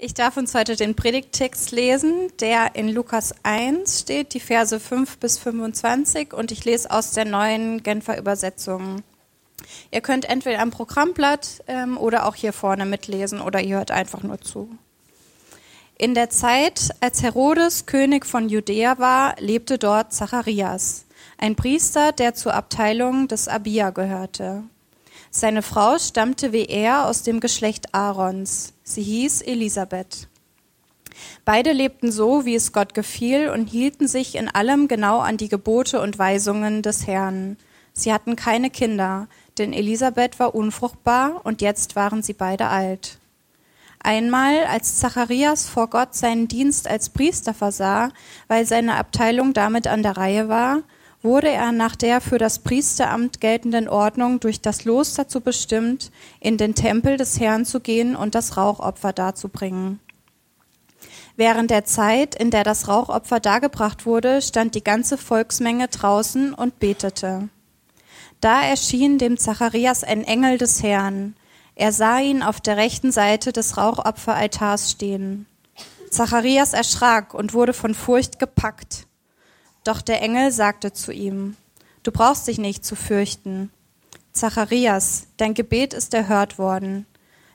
Ich darf uns heute den Predigttext lesen, der in Lukas 1 steht, die Verse 5 bis 25 und ich lese aus der neuen Genfer Übersetzung. Ihr könnt entweder am Programmblatt ähm, oder auch hier vorne mitlesen oder ihr hört einfach nur zu. In der Zeit, als Herodes König von Judäa war, lebte dort Zacharias, ein Priester, der zur Abteilung des Abia gehörte. Seine Frau stammte wie er aus dem Geschlecht Aarons. Sie hieß Elisabeth. Beide lebten so, wie es Gott gefiel, und hielten sich in allem genau an die Gebote und Weisungen des Herrn. Sie hatten keine Kinder, denn Elisabeth war unfruchtbar, und jetzt waren sie beide alt. Einmal, als Zacharias vor Gott seinen Dienst als Priester versah, weil seine Abteilung damit an der Reihe war, wurde er nach der für das Priesteramt geltenden Ordnung durch das Los dazu bestimmt, in den Tempel des Herrn zu gehen und das Rauchopfer darzubringen. Während der Zeit, in der das Rauchopfer dargebracht wurde, stand die ganze Volksmenge draußen und betete. Da erschien dem Zacharias ein Engel des Herrn. Er sah ihn auf der rechten Seite des Rauchopferaltars stehen. Zacharias erschrak und wurde von Furcht gepackt. Doch der Engel sagte zu ihm, Du brauchst dich nicht zu fürchten. Zacharias, dein Gebet ist erhört worden.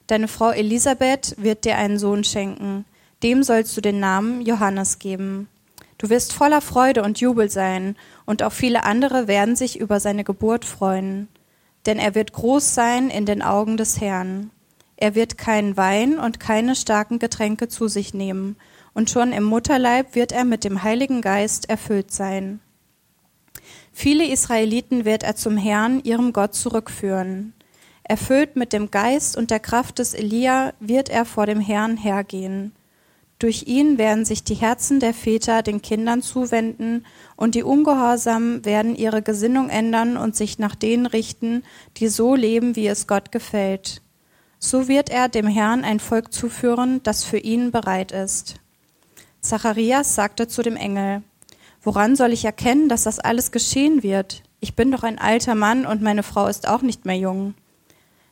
Deine Frau Elisabeth wird dir einen Sohn schenken. Dem sollst du den Namen Johannes geben. Du wirst voller Freude und Jubel sein, und auch viele andere werden sich über seine Geburt freuen. Denn er wird groß sein in den Augen des Herrn. Er wird keinen Wein und keine starken Getränke zu sich nehmen, und schon im Mutterleib wird er mit dem Heiligen Geist erfüllt sein. Viele Israeliten wird er zum Herrn, ihrem Gott, zurückführen. Erfüllt mit dem Geist und der Kraft des Elia wird er vor dem Herrn hergehen. Durch ihn werden sich die Herzen der Väter den Kindern zuwenden, und die Ungehorsamen werden ihre Gesinnung ändern und sich nach denen richten, die so leben, wie es Gott gefällt. So wird er dem Herrn ein Volk zuführen, das für ihn bereit ist. Zacharias sagte zu dem Engel, Woran soll ich erkennen, dass das alles geschehen wird? Ich bin doch ein alter Mann und meine Frau ist auch nicht mehr jung.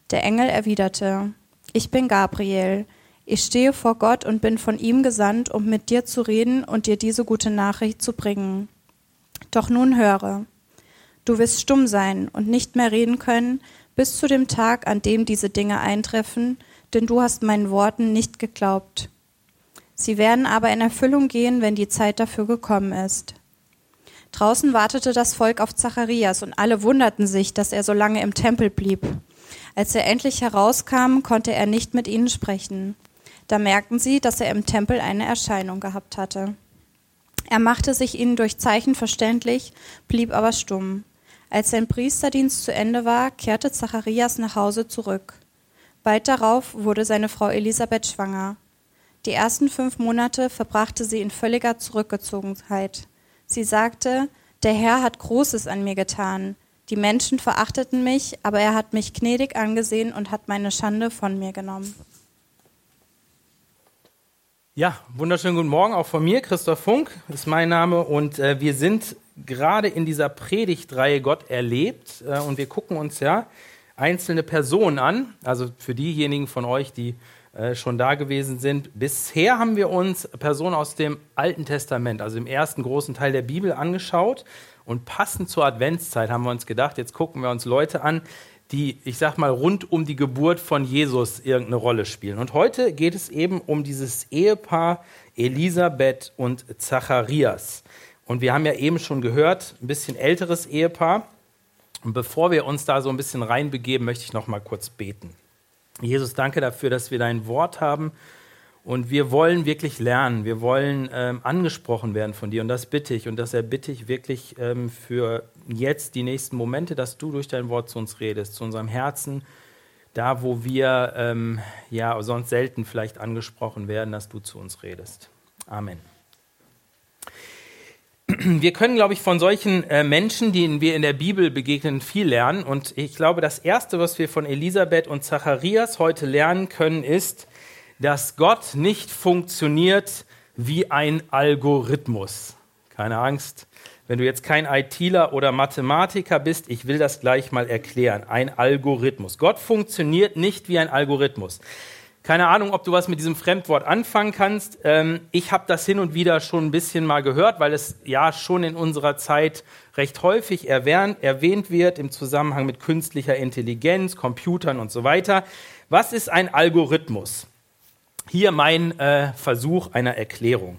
Der Engel erwiderte, Ich bin Gabriel. Ich stehe vor Gott und bin von ihm gesandt, um mit dir zu reden und dir diese gute Nachricht zu bringen. Doch nun höre. Du wirst stumm sein und nicht mehr reden können bis zu dem Tag, an dem diese Dinge eintreffen, denn du hast meinen Worten nicht geglaubt. Sie werden aber in Erfüllung gehen, wenn die Zeit dafür gekommen ist. Draußen wartete das Volk auf Zacharias und alle wunderten sich, dass er so lange im Tempel blieb. Als er endlich herauskam, konnte er nicht mit ihnen sprechen. Da merkten sie, dass er im Tempel eine Erscheinung gehabt hatte. Er machte sich ihnen durch Zeichen verständlich, blieb aber stumm. Als sein Priesterdienst zu Ende war, kehrte Zacharias nach Hause zurück. Bald darauf wurde seine Frau Elisabeth schwanger. Die ersten fünf Monate verbrachte sie in völliger Zurückgezogenheit. Sie sagte, der Herr hat Großes an mir getan. Die Menschen verachteten mich, aber er hat mich gnädig angesehen und hat meine Schande von mir genommen. Ja, wunderschönen guten Morgen auch von mir. Christoph Funk ist mein Name und äh, wir sind gerade in dieser Predigtreihe Gott erlebt äh, und wir gucken uns ja einzelne Personen an. Also für diejenigen von euch, die äh, schon da gewesen sind. Bisher haben wir uns Personen aus dem Alten Testament, also im ersten großen Teil der Bibel, angeschaut. Und passend zur Adventszeit haben wir uns gedacht, jetzt gucken wir uns Leute an, die, ich sag mal, rund um die Geburt von Jesus irgendeine Rolle spielen. Und heute geht es eben um dieses Ehepaar Elisabeth und Zacharias. Und wir haben ja eben schon gehört, ein bisschen älteres Ehepaar. Und bevor wir uns da so ein bisschen reinbegeben, möchte ich noch mal kurz beten. Jesus, danke dafür, dass wir dein Wort haben. Und wir wollen wirklich lernen. Wir wollen ähm, angesprochen werden von dir. Und das bitte ich. Und das erbitte ich wirklich ähm, für jetzt die nächsten Momente, dass du durch dein Wort zu uns redest, zu unserem Herzen, da wo wir ähm, ja sonst selten vielleicht angesprochen werden, dass du zu uns redest. Amen wir können, glaube ich, von solchen äh, Menschen, denen wir in der Bibel begegnen, viel lernen. Und ich glaube, das Erste, was wir von Elisabeth und Zacharias heute lernen können, ist, dass Gott nicht funktioniert wie ein Algorithmus. Keine Angst, wenn du jetzt kein ITler oder Mathematiker bist, ich will das gleich mal erklären. Ein Algorithmus. Gott funktioniert nicht wie ein Algorithmus. Keine Ahnung, ob du was mit diesem Fremdwort anfangen kannst. Ähm, ich habe das hin und wieder schon ein bisschen mal gehört, weil es ja schon in unserer Zeit recht häufig erwähnt wird im Zusammenhang mit künstlicher Intelligenz, Computern und so weiter. Was ist ein Algorithmus? Hier mein äh, Versuch einer Erklärung.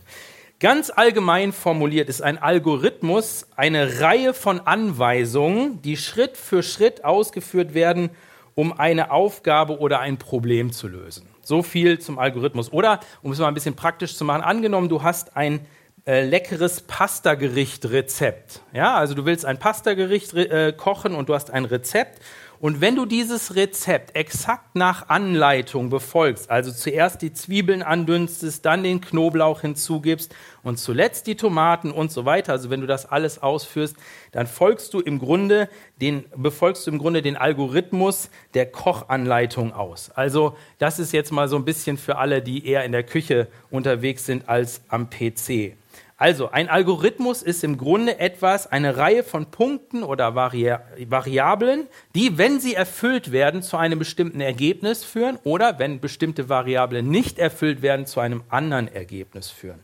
Ganz allgemein formuliert ist ein Algorithmus eine Reihe von Anweisungen, die Schritt für Schritt ausgeführt werden, um eine Aufgabe oder ein Problem zu lösen. So viel zum Algorithmus. Oder, um es mal ein bisschen praktisch zu machen, angenommen, du hast ein äh, leckeres Pastagericht-Rezept. Ja, also du willst ein Pastagericht äh, kochen und du hast ein Rezept und wenn du dieses Rezept exakt nach Anleitung befolgst, also zuerst die Zwiebeln andünstest, dann den Knoblauch hinzugibst und zuletzt die Tomaten und so weiter, also wenn du das alles ausführst, dann folgst du im Grunde den, befolgst du im Grunde den Algorithmus der Kochanleitung aus. Also das ist jetzt mal so ein bisschen für alle, die eher in der Küche unterwegs sind als am PC. Also ein Algorithmus ist im Grunde etwas, eine Reihe von Punkten oder Vari Variablen, die, wenn sie erfüllt werden, zu einem bestimmten Ergebnis führen oder wenn bestimmte Variablen nicht erfüllt werden, zu einem anderen Ergebnis führen.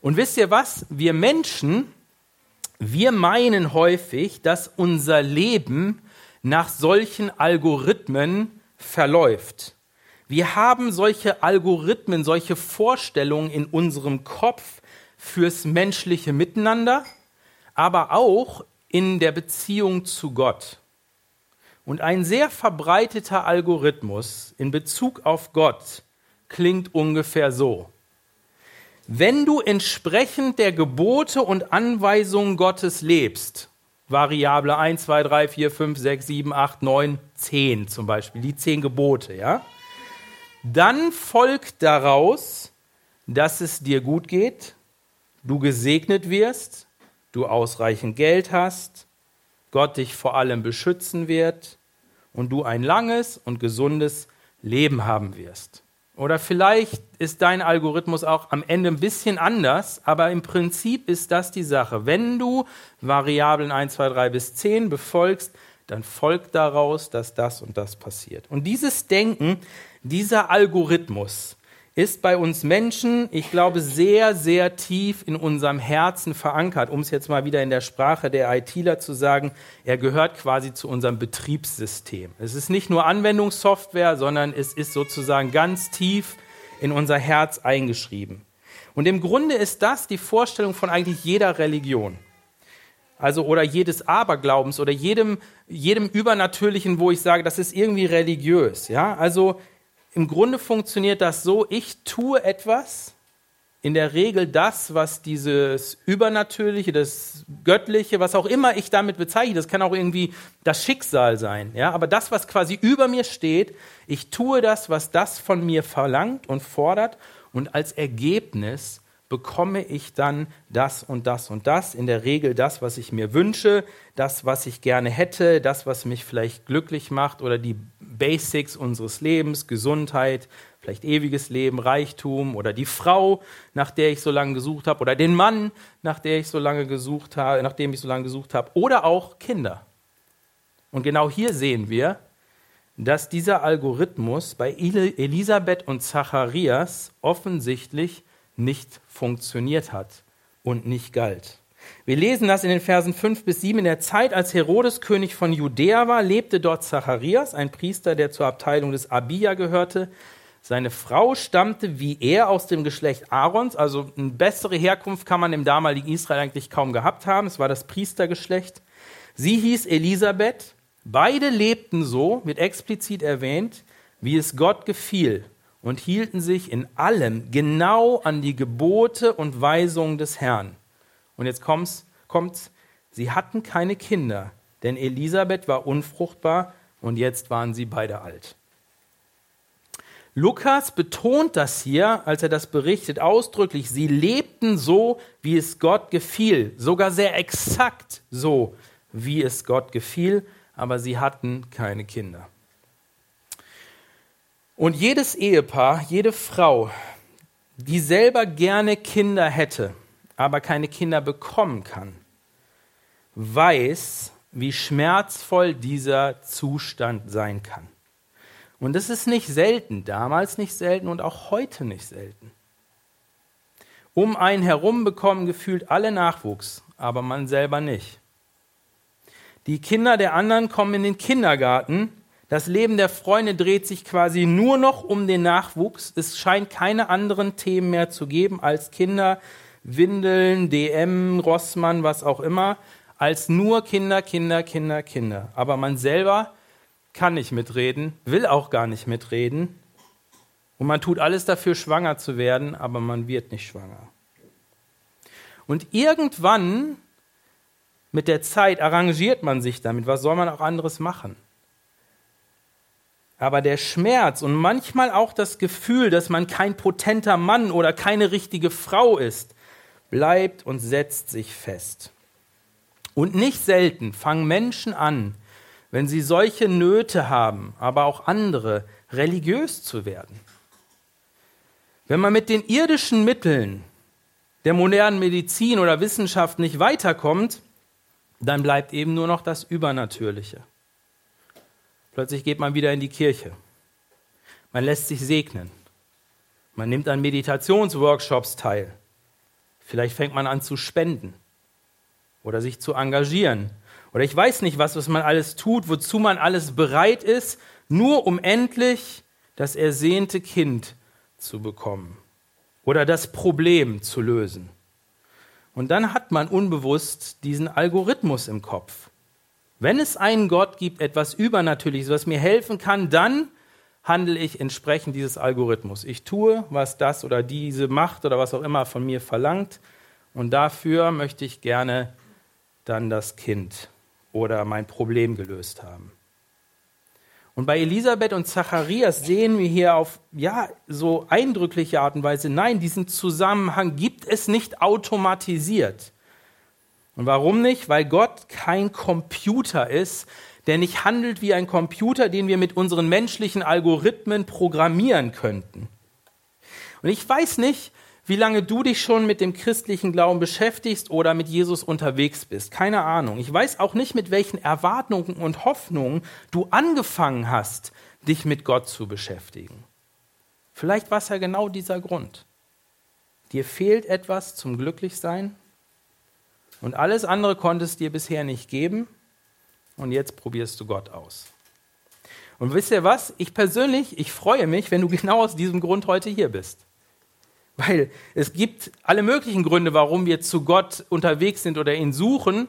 Und wisst ihr was? Wir Menschen, wir meinen häufig, dass unser Leben nach solchen Algorithmen verläuft. Wir haben solche Algorithmen, solche Vorstellungen in unserem Kopf, fürs menschliche Miteinander, aber auch in der Beziehung zu Gott. Und ein sehr verbreiteter Algorithmus in Bezug auf Gott klingt ungefähr so. Wenn du entsprechend der Gebote und Anweisungen Gottes lebst, Variable 1, 2, 3, 4, 5, 6, 7, 8, 9, 10 zum Beispiel, die zehn Gebote, ja, dann folgt daraus, dass es dir gut geht, du gesegnet wirst, du ausreichend Geld hast, Gott dich vor allem beschützen wird und du ein langes und gesundes Leben haben wirst. Oder vielleicht ist dein Algorithmus auch am Ende ein bisschen anders, aber im Prinzip ist das die Sache. Wenn du Variablen 1, 2, 3 bis 10 befolgst, dann folgt daraus, dass das und das passiert. Und dieses Denken, dieser Algorithmus, ist bei uns Menschen, ich glaube, sehr, sehr tief in unserem Herzen verankert. Um es jetzt mal wieder in der Sprache der ITler zu sagen, er gehört quasi zu unserem Betriebssystem. Es ist nicht nur Anwendungssoftware, sondern es ist sozusagen ganz tief in unser Herz eingeschrieben. Und im Grunde ist das die Vorstellung von eigentlich jeder Religion. Also oder jedes Aberglaubens oder jedem, jedem Übernatürlichen, wo ich sage, das ist irgendwie religiös. Ja? Also im Grunde funktioniert das so, ich tue etwas, in der Regel das, was dieses Übernatürliche, das Göttliche, was auch immer ich damit bezeichne, das kann auch irgendwie das Schicksal sein, ja, aber das, was quasi über mir steht, ich tue das, was das von mir verlangt und fordert und als Ergebnis bekomme ich dann das und das und das, in der Regel das, was ich mir wünsche, das, was ich gerne hätte, das, was mich vielleicht glücklich macht oder die Basics unseres Lebens, Gesundheit, vielleicht ewiges Leben, Reichtum oder die Frau, nach der ich so lange gesucht habe oder den Mann, nach der ich so lange gesucht habe, nach dem ich so lange gesucht habe oder auch Kinder. Und genau hier sehen wir, dass dieser Algorithmus bei Elisabeth und Zacharias offensichtlich nicht funktioniert hat und nicht galt. Wir lesen das in den Versen 5 bis 7. In der Zeit, als Herodes König von Judäa war, lebte dort Zacharias, ein Priester, der zur Abteilung des Abia gehörte. Seine Frau stammte wie er aus dem Geschlecht Aarons, also eine bessere Herkunft kann man im damaligen Israel eigentlich kaum gehabt haben. Es war das Priestergeschlecht. Sie hieß Elisabeth. Beide lebten so, wird explizit erwähnt, wie es Gott gefiel und hielten sich in allem genau an die Gebote und Weisungen des Herrn. Und jetzt kommt's, kommt's, sie hatten keine Kinder, denn Elisabeth war unfruchtbar und jetzt waren sie beide alt. Lukas betont das hier, als er das berichtet, ausdrücklich. Sie lebten so, wie es Gott gefiel, sogar sehr exakt so, wie es Gott gefiel, aber sie hatten keine Kinder. Und jedes Ehepaar, jede Frau, die selber gerne Kinder hätte, aber keine Kinder bekommen kann, weiß, wie schmerzvoll dieser Zustand sein kann. Und das ist nicht selten, damals nicht selten und auch heute nicht selten. Um einen herum bekommen gefühlt alle Nachwuchs, aber man selber nicht. Die Kinder der anderen kommen in den Kindergarten. Das Leben der Freunde dreht sich quasi nur noch um den Nachwuchs. Es scheint keine anderen Themen mehr zu geben als Kinder, Windeln, DM, Rossmann, was auch immer, als nur Kinder, Kinder, Kinder, Kinder. Aber man selber kann nicht mitreden, will auch gar nicht mitreden. Und man tut alles dafür, schwanger zu werden, aber man wird nicht schwanger. Und irgendwann mit der Zeit arrangiert man sich damit. Was soll man auch anderes machen? Aber der Schmerz und manchmal auch das Gefühl, dass man kein potenter Mann oder keine richtige Frau ist, bleibt und setzt sich fest. Und nicht selten fangen Menschen an, wenn sie solche Nöte haben, aber auch andere, religiös zu werden. Wenn man mit den irdischen Mitteln der modernen Medizin oder Wissenschaft nicht weiterkommt, dann bleibt eben nur noch das Übernatürliche. Plötzlich geht man wieder in die Kirche. Man lässt sich segnen. Man nimmt an Meditationsworkshops teil. Vielleicht fängt man an zu spenden oder sich zu engagieren. Oder ich weiß nicht, was, was man alles tut, wozu man alles bereit ist, nur um endlich das ersehnte Kind zu bekommen oder das Problem zu lösen. Und dann hat man unbewusst diesen Algorithmus im Kopf. Wenn es einen Gott gibt, etwas Übernatürliches, was mir helfen kann, dann handle ich entsprechend dieses Algorithmus. Ich tue, was das oder diese Macht oder was auch immer von mir verlangt. Und dafür möchte ich gerne dann das Kind oder mein Problem gelöst haben. Und bei Elisabeth und Zacharias sehen wir hier auf ja so eindrückliche Art und Weise, nein, diesen Zusammenhang gibt es nicht automatisiert. Und warum nicht? Weil Gott kein Computer ist, der nicht handelt wie ein Computer, den wir mit unseren menschlichen Algorithmen programmieren könnten. Und ich weiß nicht, wie lange du dich schon mit dem christlichen Glauben beschäftigst oder mit Jesus unterwegs bist. Keine Ahnung. Ich weiß auch nicht, mit welchen Erwartungen und Hoffnungen du angefangen hast, dich mit Gott zu beschäftigen. Vielleicht war es ja genau dieser Grund. Dir fehlt etwas zum Glücklichsein und alles andere konnte es dir bisher nicht geben und jetzt probierst du Gott aus. Und wisst ihr was? Ich persönlich, ich freue mich, wenn du genau aus diesem Grund heute hier bist. Weil es gibt alle möglichen Gründe, warum wir zu Gott unterwegs sind oder ihn suchen.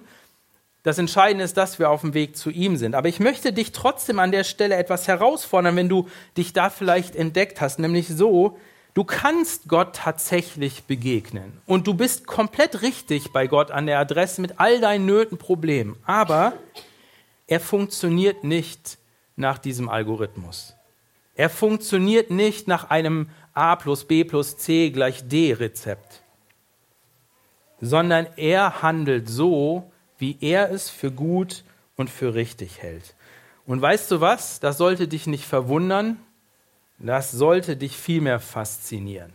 Das Entscheidende ist, dass wir auf dem Weg zu ihm sind. Aber ich möchte dich trotzdem an der Stelle etwas herausfordern, wenn du dich da vielleicht entdeckt hast, nämlich so, du kannst Gott tatsächlich begegnen. Und du bist komplett richtig bei Gott an der Adresse mit all deinen Nöten, Problemen. Aber er funktioniert nicht nach diesem Algorithmus. Er funktioniert nicht nach einem A plus B plus C gleich D Rezept, sondern er handelt so, wie er es für gut und für richtig hält. Und weißt du was? Das sollte dich nicht verwundern, das sollte dich vielmehr faszinieren.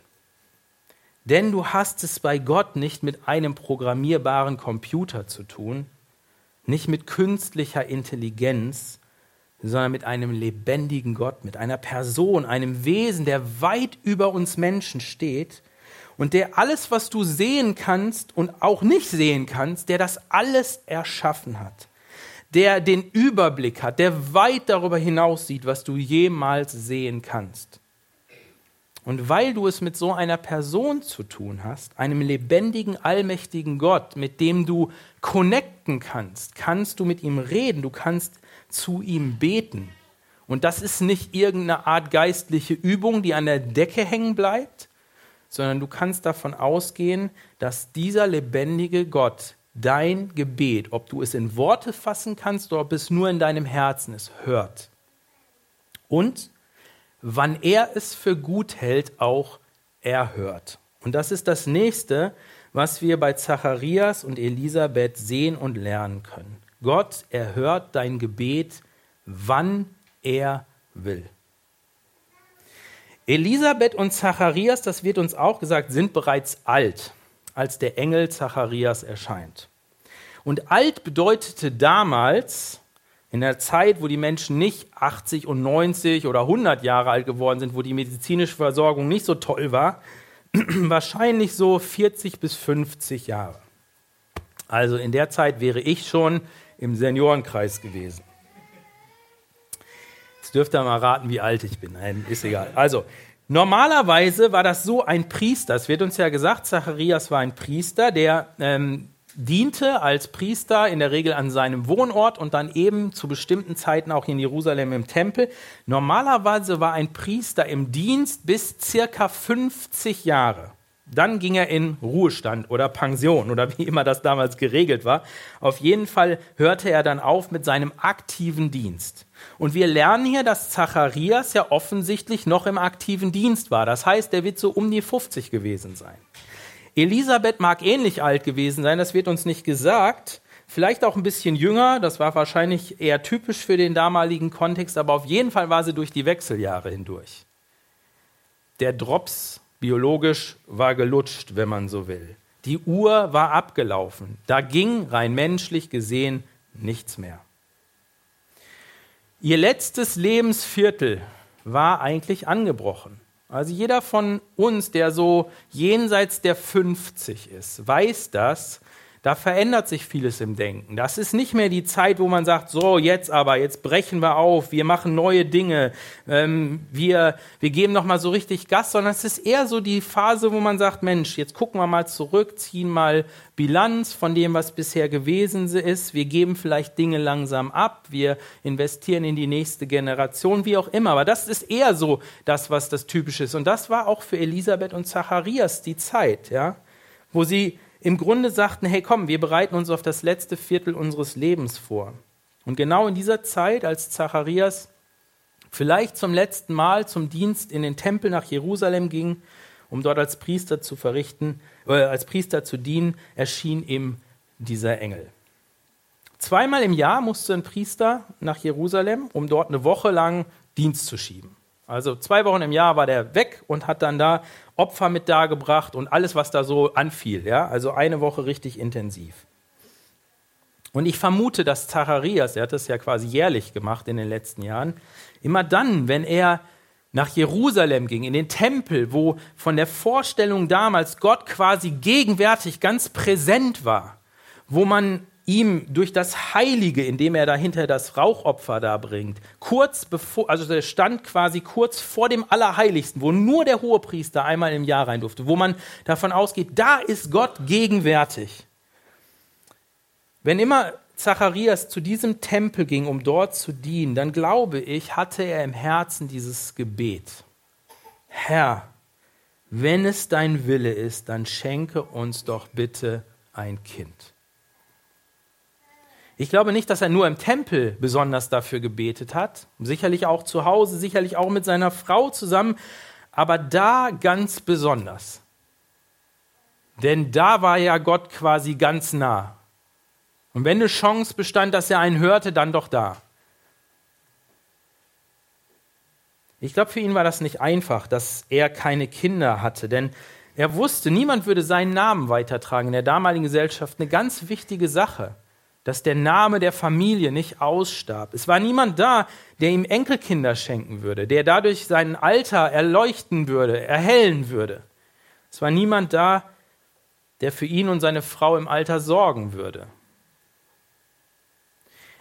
Denn du hast es bei Gott nicht mit einem programmierbaren Computer zu tun, nicht mit künstlicher Intelligenz, sondern mit einem lebendigen Gott, mit einer Person, einem Wesen, der weit über uns Menschen steht und der alles, was du sehen kannst und auch nicht sehen kannst, der das alles erschaffen hat, der den Überblick hat, der weit darüber hinaus sieht, was du jemals sehen kannst. Und weil du es mit so einer Person zu tun hast, einem lebendigen, allmächtigen Gott, mit dem du connecten kannst, kannst du mit ihm reden, du kannst zu ihm beten. Und das ist nicht irgendeine Art geistliche Übung, die an der Decke hängen bleibt, sondern du kannst davon ausgehen, dass dieser lebendige Gott dein Gebet, ob du es in Worte fassen kannst oder ob es nur in deinem Herzen ist, hört. Und wann er es für gut hält, auch erhört. Und das ist das nächste, was wir bei Zacharias und Elisabeth sehen und lernen können. Gott erhört dein Gebet, wann er will. Elisabeth und Zacharias, das wird uns auch gesagt, sind bereits alt, als der Engel Zacharias erscheint. Und alt bedeutete damals In der Zeit, wo die Menschen nicht 80 und 90 oder 100 Jahre alt geworden sind, wo die medizinische Versorgung nicht so toll war, wahrscheinlich so 40 bis 50 Jahre. Also in der Zeit wäre ich schon im Seniorenkreis gewesen. Jetzt dürft ihr mal raten, wie alt ich bin. Nein, ist egal. Also, normalerweise war das so ein Priester. Es wird uns ja gesagt, Zacharias war ein Priester, der ähm, diente als Priester in der Regel an seinem Wohnort und dann eben zu bestimmten Zeiten auch in Jerusalem im Tempel. Normalerweise war ein Priester im Dienst bis circa 50 Jahre. Dann ging er in Ruhestand oder Pension oder wie immer das damals geregelt war. Auf jeden Fall hörte er dann auf mit seinem aktiven Dienst. Und wir lernen hier, dass Zacharias ja offensichtlich noch im aktiven Dienst war. Das heißt, er wird so um die 50 gewesen sein. Elisabeth mag ähnlich alt gewesen sein, das wird uns nicht gesagt. Vielleicht auch ein bisschen jünger, das war wahrscheinlich eher typisch für den damaligen Kontext, aber auf jeden Fall war sie durch die Wechseljahre hindurch. Der Drops biologisch war gelutscht, wenn man so will. Die Uhr war abgelaufen. Da ging rein menschlich gesehen nichts mehr. Ihr letztes Lebensviertel war eigentlich angebrochen. Also jeder von uns, der so jenseits der 50 ist, weiß das, da verändert sich vieles im Denken. Das ist nicht mehr die Zeit, wo man sagt, so jetzt aber, jetzt brechen wir auf, wir machen neue Dinge, ähm, wir, wir geben nochmal so richtig Gas, sondern es ist eher so die Phase, wo man sagt, Mensch, jetzt gucken wir mal zurück, ziehen mal Bilanz von dem, was bisher gewesen ist, wir geben vielleicht Dinge langsam ab, wir investieren in die nächste Generation, wie auch immer. Aber das ist eher so das, was das Typische ist. Und das war auch für Elisabeth und Zacharias die Zeit, ja, wo sie im Grunde sagten, hey komm, wir bereiten uns auf das letzte Viertel unseres Lebens vor. Und genau in dieser Zeit, als Zacharias vielleicht zum letzten Mal zum Dienst in den Tempel nach Jerusalem ging, um dort als Priester zu verrichten, äh, als Priester zu dienen, erschien ihm dieser Engel. Zweimal im Jahr musste ein Priester nach Jerusalem, um dort eine Woche lang Dienst zu schieben. Also zwei Wochen im Jahr war der weg und hat dann da Opfer mit dargebracht und alles, was da so anfiel. Ja? Also eine Woche richtig intensiv. Und ich vermute, dass Zacharias, er hat das ja quasi jährlich gemacht in den letzten Jahren, immer dann, wenn er nach Jerusalem ging, in den Tempel, wo von der Vorstellung damals Gott quasi gegenwärtig ganz präsent war, wo man ihm durch das Heilige, indem er dahinter das Rauchopfer da bringt, kurz bevor, also der stand quasi kurz vor dem Allerheiligsten, wo nur der Hohepriester einmal im Jahr rein durfte, wo man davon ausgeht, da ist Gott gegenwärtig. Wenn immer Zacharias zu diesem Tempel ging, um dort zu dienen, dann glaube ich, hatte er im Herzen dieses Gebet. Herr, wenn es dein Wille ist, dann schenke uns doch bitte ein Kind. Ich glaube nicht, dass er nur im Tempel besonders dafür gebetet hat, sicherlich auch zu Hause, sicherlich auch mit seiner Frau zusammen, aber da ganz besonders. Denn da war ja Gott quasi ganz nah. Und wenn eine Chance bestand, dass er einen hörte, dann doch da. Ich glaube, für ihn war das nicht einfach, dass er keine Kinder hatte, denn er wusste, niemand würde seinen Namen weitertragen. In der damaligen Gesellschaft eine ganz wichtige Sache dass der Name der Familie nicht ausstarb. Es war niemand da, der ihm Enkelkinder schenken würde, der dadurch sein Alter erleuchten würde, erhellen würde. Es war niemand da, der für ihn und seine Frau im Alter sorgen würde.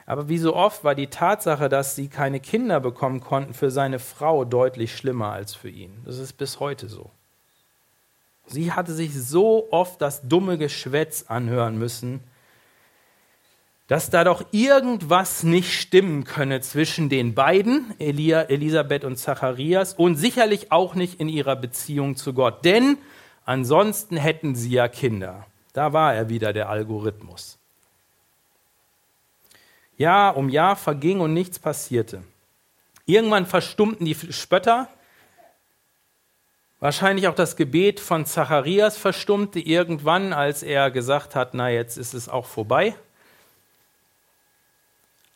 Aber wie so oft war die Tatsache, dass sie keine Kinder bekommen konnten, für seine Frau deutlich schlimmer als für ihn. Das ist bis heute so. Sie hatte sich so oft das dumme Geschwätz anhören müssen, dass da doch irgendwas nicht stimmen könne zwischen den beiden, Elia, Elisabeth und Zacharias, und sicherlich auch nicht in ihrer Beziehung zu Gott. Denn ansonsten hätten sie ja Kinder. Da war er wieder, der Algorithmus. Jahr um Jahr verging und nichts passierte. Irgendwann verstummten die Spötter. Wahrscheinlich auch das Gebet von Zacharias verstummte irgendwann, als er gesagt hat, na jetzt ist es auch vorbei.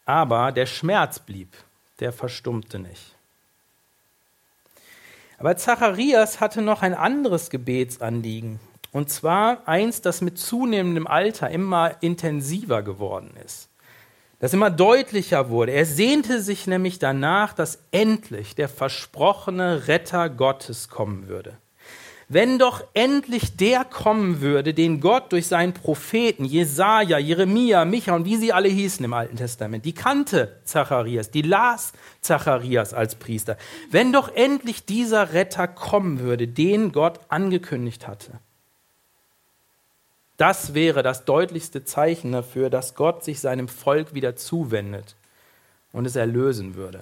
Aber der Schmerz blieb, der verstummte nicht. Aber Zacharias hatte noch ein anderes Gebetsanliegen. Und zwar eins, das mit zunehmendem Alter immer intensiver geworden ist. das immer deutlicher wurde. Er sehnte sich nämlich danach, dass endlich der versprochene Retter Gottes kommen würde. Wenn doch endlich der kommen würde, den Gott durch seinen Propheten Jesaja, Jeremia, Micha und wie sie alle hießen im Alten Testament, die kannte Zacharias, die las Zacharias als Priester. Wenn doch endlich dieser Retter kommen würde, den Gott angekündigt hatte. Das wäre das deutlichste Zeichen dafür, dass Gott sich seinem Volk wieder zuwendet und es erlösen würde.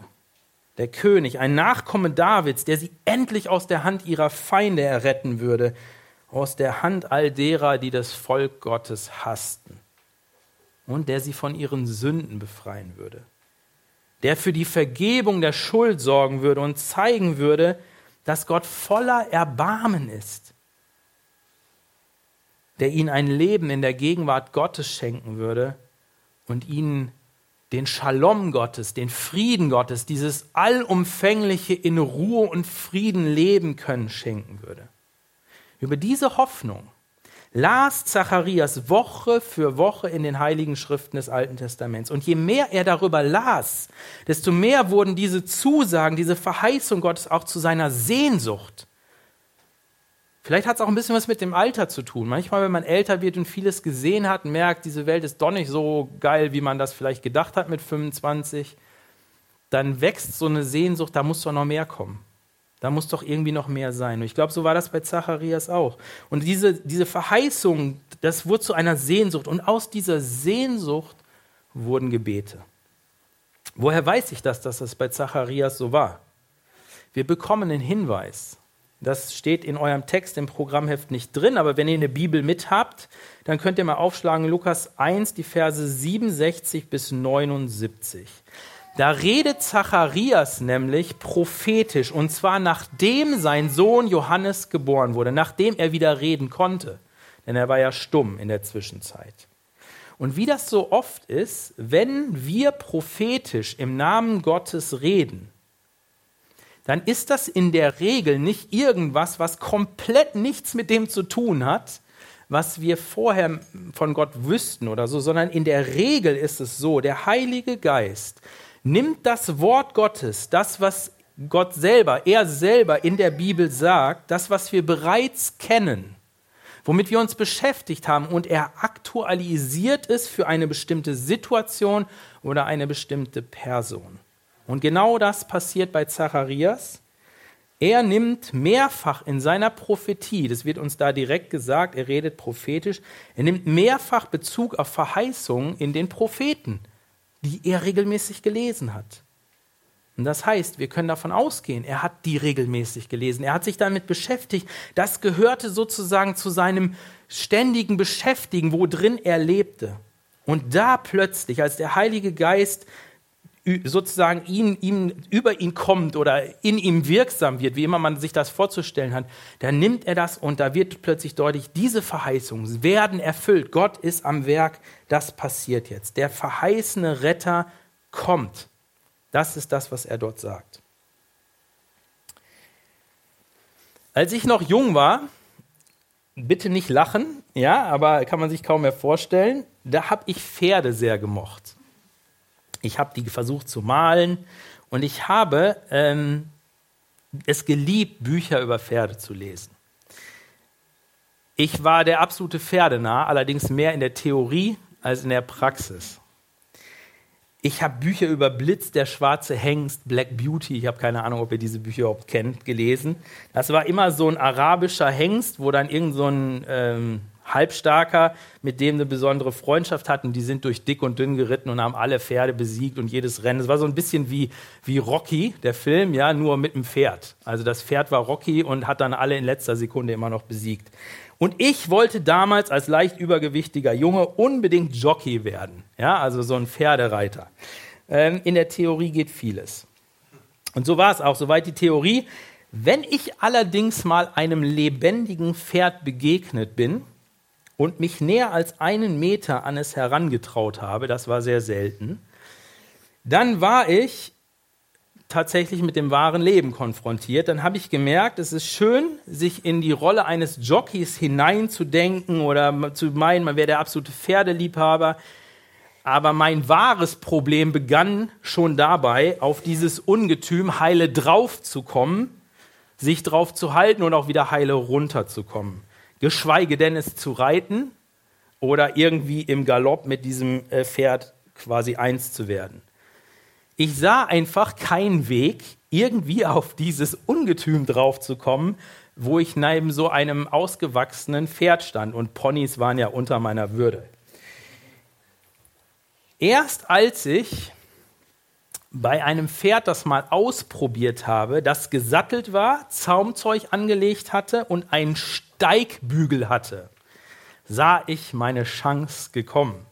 Der König, ein Nachkomme Davids, der sie endlich aus der Hand ihrer Feinde erretten würde, aus der Hand all derer, die das Volk Gottes hassten, und der sie von ihren Sünden befreien würde, der für die Vergebung der Schuld sorgen würde und zeigen würde, dass Gott voller Erbarmen ist der ihnen ein Leben in der Gegenwart Gottes schenken würde und ihnen den Shalom Gottes, den Frieden Gottes, dieses allumfängliche in Ruhe und Frieden leben können schenken würde. Über diese Hoffnung las Zacharias Woche für Woche in den heiligen Schriften des Alten Testaments. Und je mehr er darüber las, desto mehr wurden diese Zusagen, diese Verheißung Gottes auch zu seiner Sehnsucht. Vielleicht hat es auch ein bisschen was mit dem Alter zu tun. Manchmal, wenn man älter wird und vieles gesehen hat, merkt, diese Welt ist doch nicht so geil, wie man das vielleicht gedacht hat mit 25, dann wächst so eine Sehnsucht, da muss doch noch mehr kommen. Da muss doch irgendwie noch mehr sein. Und ich glaube, so war das bei Zacharias auch. Und diese, diese Verheißung, das wurde zu einer Sehnsucht. Und aus dieser Sehnsucht wurden Gebete. Woher weiß ich das, dass das bei Zacharias so war? Wir bekommen den Hinweis das steht in eurem Text im Programmheft nicht drin, aber wenn ihr eine Bibel mit habt, dann könnt ihr mal aufschlagen Lukas 1, die Verse 67 bis 79. Da redet Zacharias nämlich prophetisch, und zwar nachdem sein Sohn Johannes geboren wurde, nachdem er wieder reden konnte, denn er war ja stumm in der Zwischenzeit. Und wie das so oft ist, wenn wir prophetisch im Namen Gottes reden, dann ist das in der Regel nicht irgendwas, was komplett nichts mit dem zu tun hat, was wir vorher von Gott wüssten oder so, sondern in der Regel ist es so, der Heilige Geist nimmt das Wort Gottes, das, was Gott selber, er selber in der Bibel sagt, das, was wir bereits kennen, womit wir uns beschäftigt haben, und er aktualisiert es für eine bestimmte Situation oder eine bestimmte Person. Und genau das passiert bei Zacharias. Er nimmt mehrfach in seiner Prophetie, das wird uns da direkt gesagt, er redet prophetisch, er nimmt mehrfach Bezug auf Verheißungen in den Propheten, die er regelmäßig gelesen hat. Und das heißt, wir können davon ausgehen, er hat die regelmäßig gelesen, er hat sich damit beschäftigt, das gehörte sozusagen zu seinem ständigen Beschäftigen, wo drin er lebte. Und da plötzlich, als der Heilige Geist sozusagen ihn, ihm, über ihn kommt oder in ihm wirksam wird, wie immer man sich das vorzustellen hat, dann nimmt er das und da wird plötzlich deutlich, diese Verheißungen werden erfüllt. Gott ist am Werk, das passiert jetzt. Der verheißene Retter kommt. Das ist das, was er dort sagt. Als ich noch jung war, bitte nicht lachen, ja, aber kann man sich kaum mehr vorstellen, da habe ich Pferde sehr gemocht. Ich habe die versucht zu malen und ich habe ähm, es geliebt, Bücher über Pferde zu lesen. Ich war der absolute Pferdenah, allerdings mehr in der Theorie als in der Praxis. Ich habe Bücher über Blitz, der schwarze Hengst, Black Beauty, ich habe keine Ahnung, ob ihr diese Bücher überhaupt kennt, gelesen. Das war immer so ein arabischer Hengst, wo dann irgend so ein ähm, Halbstarker, mit dem eine besondere Freundschaft hatten. Die sind durch dick und dünn geritten und haben alle Pferde besiegt und jedes Rennen. Es war so ein bisschen wie, wie Rocky, der Film, ja, nur mit einem Pferd. Also das Pferd war Rocky und hat dann alle in letzter Sekunde immer noch besiegt. Und ich wollte damals als leicht übergewichtiger Junge unbedingt Jockey werden. Ja, also so ein Pferdereiter. Ähm, in der Theorie geht vieles. Und so war es auch, soweit die Theorie. Wenn ich allerdings mal einem lebendigen Pferd begegnet bin, und mich näher als einen Meter an es herangetraut habe, das war sehr selten, dann war ich tatsächlich mit dem wahren Leben konfrontiert. Dann habe ich gemerkt, es ist schön, sich in die Rolle eines Jockeys hineinzudenken oder zu meinen, man wäre der absolute Pferdeliebhaber. Aber mein wahres Problem begann schon dabei, auf dieses Ungetüm heile draufzukommen, sich drauf zu halten und auch wieder heile runterzukommen. Geschweige denn es zu reiten oder irgendwie im Galopp mit diesem äh, Pferd quasi eins zu werden. Ich sah einfach keinen Weg, irgendwie auf dieses Ungetüm draufzukommen, wo ich neben so einem ausgewachsenen Pferd stand und Ponys waren ja unter meiner Würde. Erst als ich bei einem Pferd das mal ausprobiert habe, das gesattelt war, Zaumzeug angelegt hatte und einen Steigbügel hatte, sah ich meine Chance gekommen.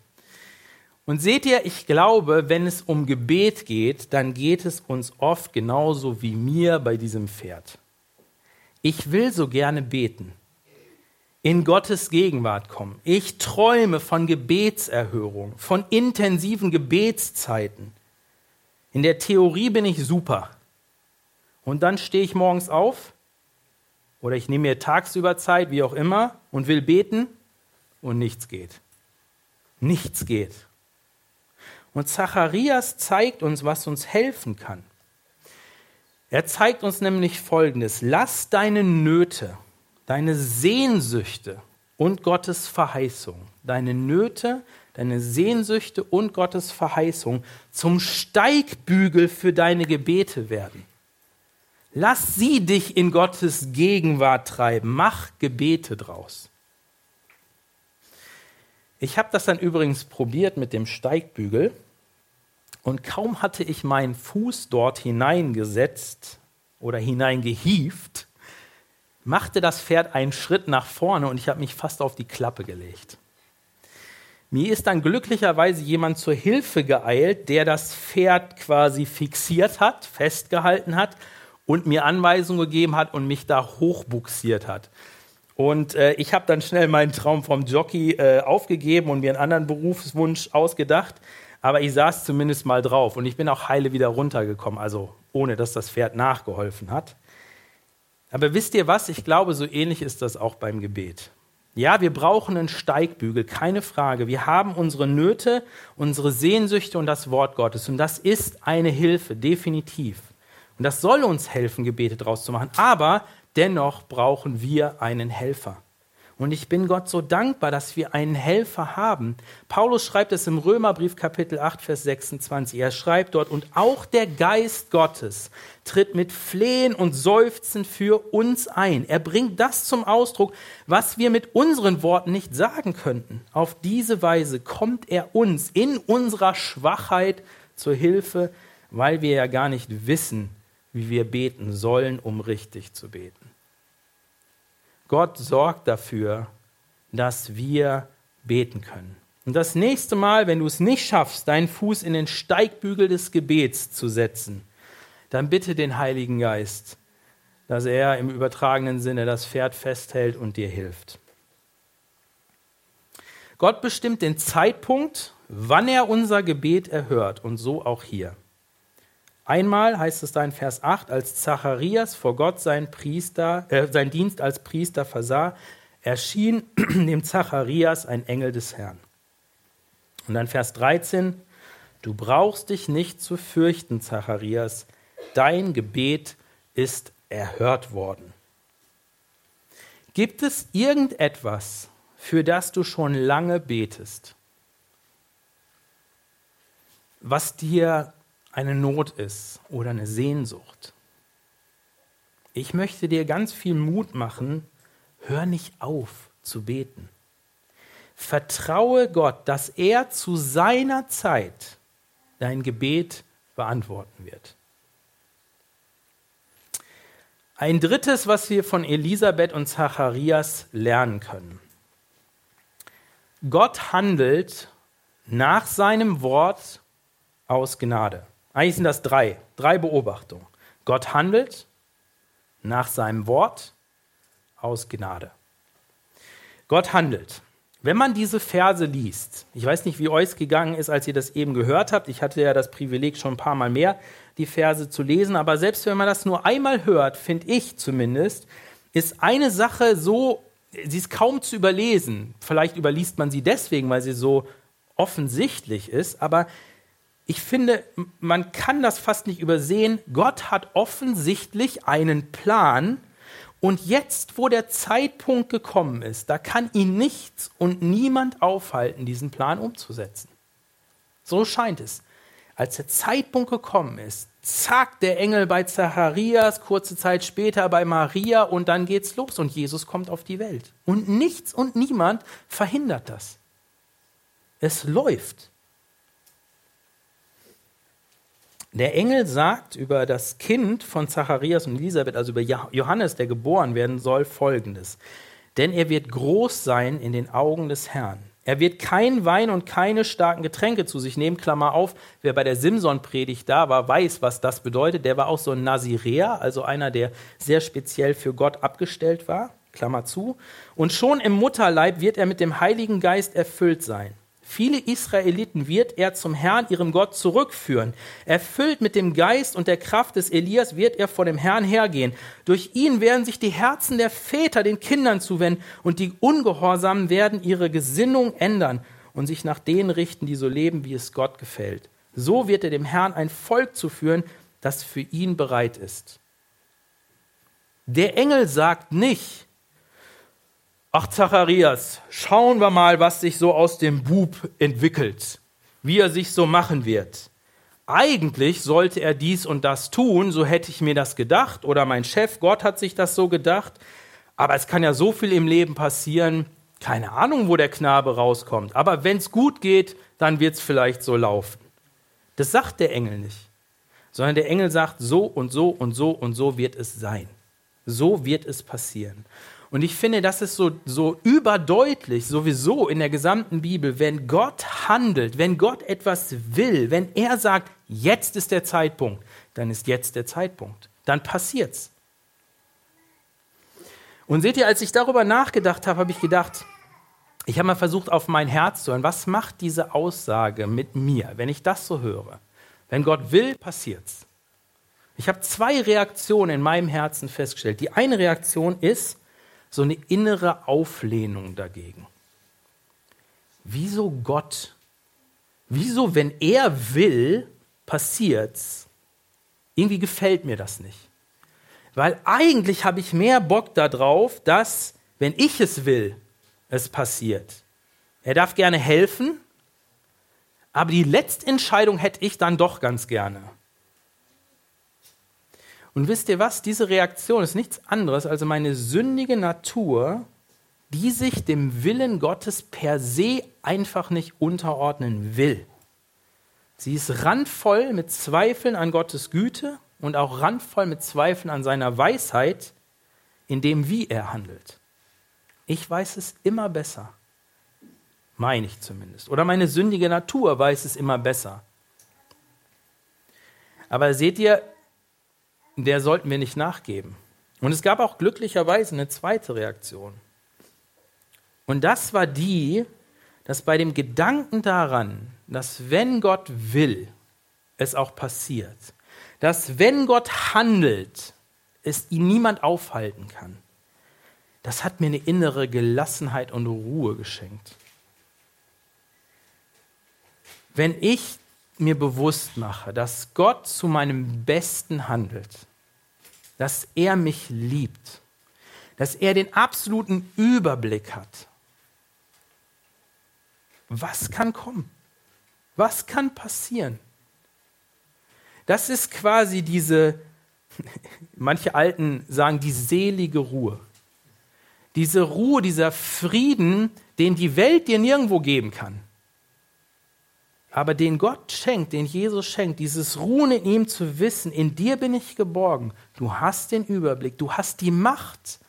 Und seht ihr, ich glaube, wenn es um Gebet geht, dann geht es uns oft genauso wie mir bei diesem Pferd. Ich will so gerne beten in Gottes Gegenwart kommen. Ich träume von Gebetserhörung, von intensiven Gebetszeiten. In der Theorie bin ich super. Und dann stehe ich morgens auf oder ich nehme mir tagsüber Zeit, wie auch immer, und will beten und nichts geht. Nichts geht. Und Zacharias zeigt uns, was uns helfen kann. Er zeigt uns nämlich Folgendes. Lass deine Nöte deine Sehnsüchte und Gottes Verheißung, deine Nöte, deine Sehnsüchte und Gottes Verheißung zum Steigbügel für deine Gebete werden. Lass sie dich in Gottes Gegenwart treiben. Mach Gebete draus. Ich habe das dann übrigens probiert mit dem Steigbügel und kaum hatte ich meinen Fuß dort hineingesetzt oder hineingehieft, machte das Pferd einen Schritt nach vorne und ich habe mich fast auf die Klappe gelegt. Mir ist dann glücklicherweise jemand zur Hilfe geeilt, der das Pferd quasi fixiert hat, festgehalten hat und mir Anweisungen gegeben hat und mich da hochbuxiert hat. Und äh, ich habe dann schnell meinen Traum vom Jockey äh, aufgegeben und mir einen anderen Berufswunsch ausgedacht. Aber ich saß zumindest mal drauf und ich bin auch heile wieder runtergekommen, also ohne dass das Pferd nachgeholfen hat. Aber wisst ihr was? Ich glaube, so ähnlich ist das auch beim Gebet. Ja, wir brauchen einen Steigbügel, keine Frage. Wir haben unsere Nöte, unsere Sehnsüchte und das Wort Gottes. Und das ist eine Hilfe, definitiv. Und das soll uns helfen, Gebete draus zu machen. Aber dennoch brauchen wir einen Helfer. Und ich bin Gott so dankbar, dass wir einen Helfer haben. Paulus schreibt es im Römerbrief Kapitel 8, Vers 26. Er schreibt dort, und auch der Geist Gottes tritt mit Flehen und Seufzen für uns ein. Er bringt das zum Ausdruck, was wir mit unseren Worten nicht sagen könnten. Auf diese Weise kommt er uns in unserer Schwachheit zur Hilfe, weil wir ja gar nicht wissen, wie wir beten sollen, um richtig zu beten. Gott sorgt dafür, dass wir beten können. Und das nächste Mal, wenn du es nicht schaffst, deinen Fuß in den Steigbügel des Gebets zu setzen, dann bitte den Heiligen Geist, dass er im übertragenen Sinne das Pferd festhält und dir hilft. Gott bestimmt den Zeitpunkt, wann er unser Gebet erhört und so auch hier. Einmal heißt es da in Vers 8, als Zacharias vor Gott seinen, Priester, äh, seinen Dienst als Priester versah, erschien dem Zacharias ein Engel des Herrn. Und dann Vers 13, du brauchst dich nicht zu fürchten, Zacharias, dein Gebet ist erhört worden. Gibt es irgendetwas, für das du schon lange betest, was dir eine Not ist oder eine Sehnsucht. Ich möchte dir ganz viel Mut machen, hör nicht auf zu beten. Vertraue Gott, dass er zu seiner Zeit dein Gebet beantworten wird. Ein drittes, was wir von Elisabeth und Zacharias lernen können. Gott handelt nach seinem Wort aus Gnade. Eigentlich sind das drei, drei Beobachtungen. Gott handelt nach seinem Wort aus Gnade. Gott handelt. Wenn man diese Verse liest, ich weiß nicht, wie euch gegangen ist, als ihr das eben gehört habt, ich hatte ja das Privileg, schon ein paar Mal mehr die Verse zu lesen, aber selbst wenn man das nur einmal hört, finde ich zumindest, ist eine Sache so, sie ist kaum zu überlesen. Vielleicht überliest man sie deswegen, weil sie so offensichtlich ist, aber ich finde, man kann das fast nicht übersehen. Gott hat offensichtlich einen Plan und jetzt, wo der Zeitpunkt gekommen ist, da kann ihn nichts und niemand aufhalten, diesen Plan umzusetzen. So scheint es. Als der Zeitpunkt gekommen ist, zack, der Engel bei Zacharias, kurze Zeit später bei Maria und dann geht's los und Jesus kommt auf die Welt. Und nichts und niemand verhindert das. Es läuft. Der Engel sagt über das Kind von Zacharias und Elisabeth, also über Johannes, der geboren werden soll, folgendes. Denn er wird groß sein in den Augen des Herrn. Er wird kein Wein und keine starken Getränke zu sich nehmen. Klammer auf, wer bei der Simson-Predigt da war, weiß, was das bedeutet. Der war auch so ein Naziräer, also einer, der sehr speziell für Gott abgestellt war. Klammer zu. Und schon im Mutterleib wird er mit dem Heiligen Geist erfüllt sein. Viele Israeliten wird er zum Herrn, ihrem Gott, zurückführen. Erfüllt mit dem Geist und der Kraft des Elias wird er vor dem Herrn hergehen. Durch ihn werden sich die Herzen der Väter den Kindern zuwenden und die Ungehorsamen werden ihre Gesinnung ändern und sich nach denen richten, die so leben, wie es Gott gefällt. So wird er dem Herrn ein Volk zuführen, das für ihn bereit ist. Der Engel sagt nicht, Ach, Zacharias, schauen wir mal, was sich so aus dem Bub entwickelt, wie er sich so machen wird. Eigentlich sollte er dies und das tun, so hätte ich mir das gedacht, oder mein Chef, Gott hat sich das so gedacht. Aber es kann ja so viel im Leben passieren, keine Ahnung, wo der Knabe rauskommt. Aber wenn es gut geht, dann wird es vielleicht so laufen. Das sagt der Engel nicht, sondern der Engel sagt, so und so und so und so wird es sein. So wird es passieren. Und ich finde, das ist so, so überdeutlich sowieso in der gesamten Bibel, wenn Gott handelt, wenn Gott etwas will, wenn er sagt, jetzt ist der Zeitpunkt, dann ist jetzt der Zeitpunkt. Dann passiert's. Und seht ihr, als ich darüber nachgedacht habe, habe ich gedacht, ich habe mal versucht, auf mein Herz zu hören. Was macht diese Aussage mit mir, wenn ich das so höre? Wenn Gott will, passiert's. Ich habe zwei Reaktionen in meinem Herzen festgestellt. Die eine Reaktion ist, so eine innere Auflehnung dagegen. Wieso Gott? Wieso, wenn er will, passiert's? Irgendwie gefällt mir das nicht. Weil eigentlich habe ich mehr Bock darauf, dass, wenn ich es will, es passiert. Er darf gerne helfen, aber die Letztentscheidung hätte ich dann doch ganz gerne. Und wisst ihr was? Diese Reaktion ist nichts anderes als meine sündige Natur, die sich dem Willen Gottes per se einfach nicht unterordnen will. Sie ist randvoll mit Zweifeln an Gottes Güte und auch randvoll mit Zweifeln an seiner Weisheit, in dem, wie er handelt. Ich weiß es immer besser. Meine ich zumindest. Oder meine sündige Natur weiß es immer besser. Aber seht ihr, der sollten wir nicht nachgeben. Und es gab auch glücklicherweise eine zweite Reaktion. Und das war die, dass bei dem Gedanken daran, dass wenn Gott will, es auch passiert, dass wenn Gott handelt, es ihn niemand aufhalten kann, das hat mir eine innere Gelassenheit und Ruhe geschenkt. Wenn ich mir bewusst mache, dass Gott zu meinem Besten handelt, dass er mich liebt, dass er den absoluten Überblick hat. Was kann kommen? Was kann passieren? Das ist quasi diese, manche Alten sagen, die selige Ruhe. Diese Ruhe, dieser Frieden, den die Welt dir nirgendwo geben kann aber den Gott schenkt, den Jesus schenkt, dieses Ruhen in ihm zu wissen, in dir bin ich geborgen, du hast den Überblick, du hast die Macht.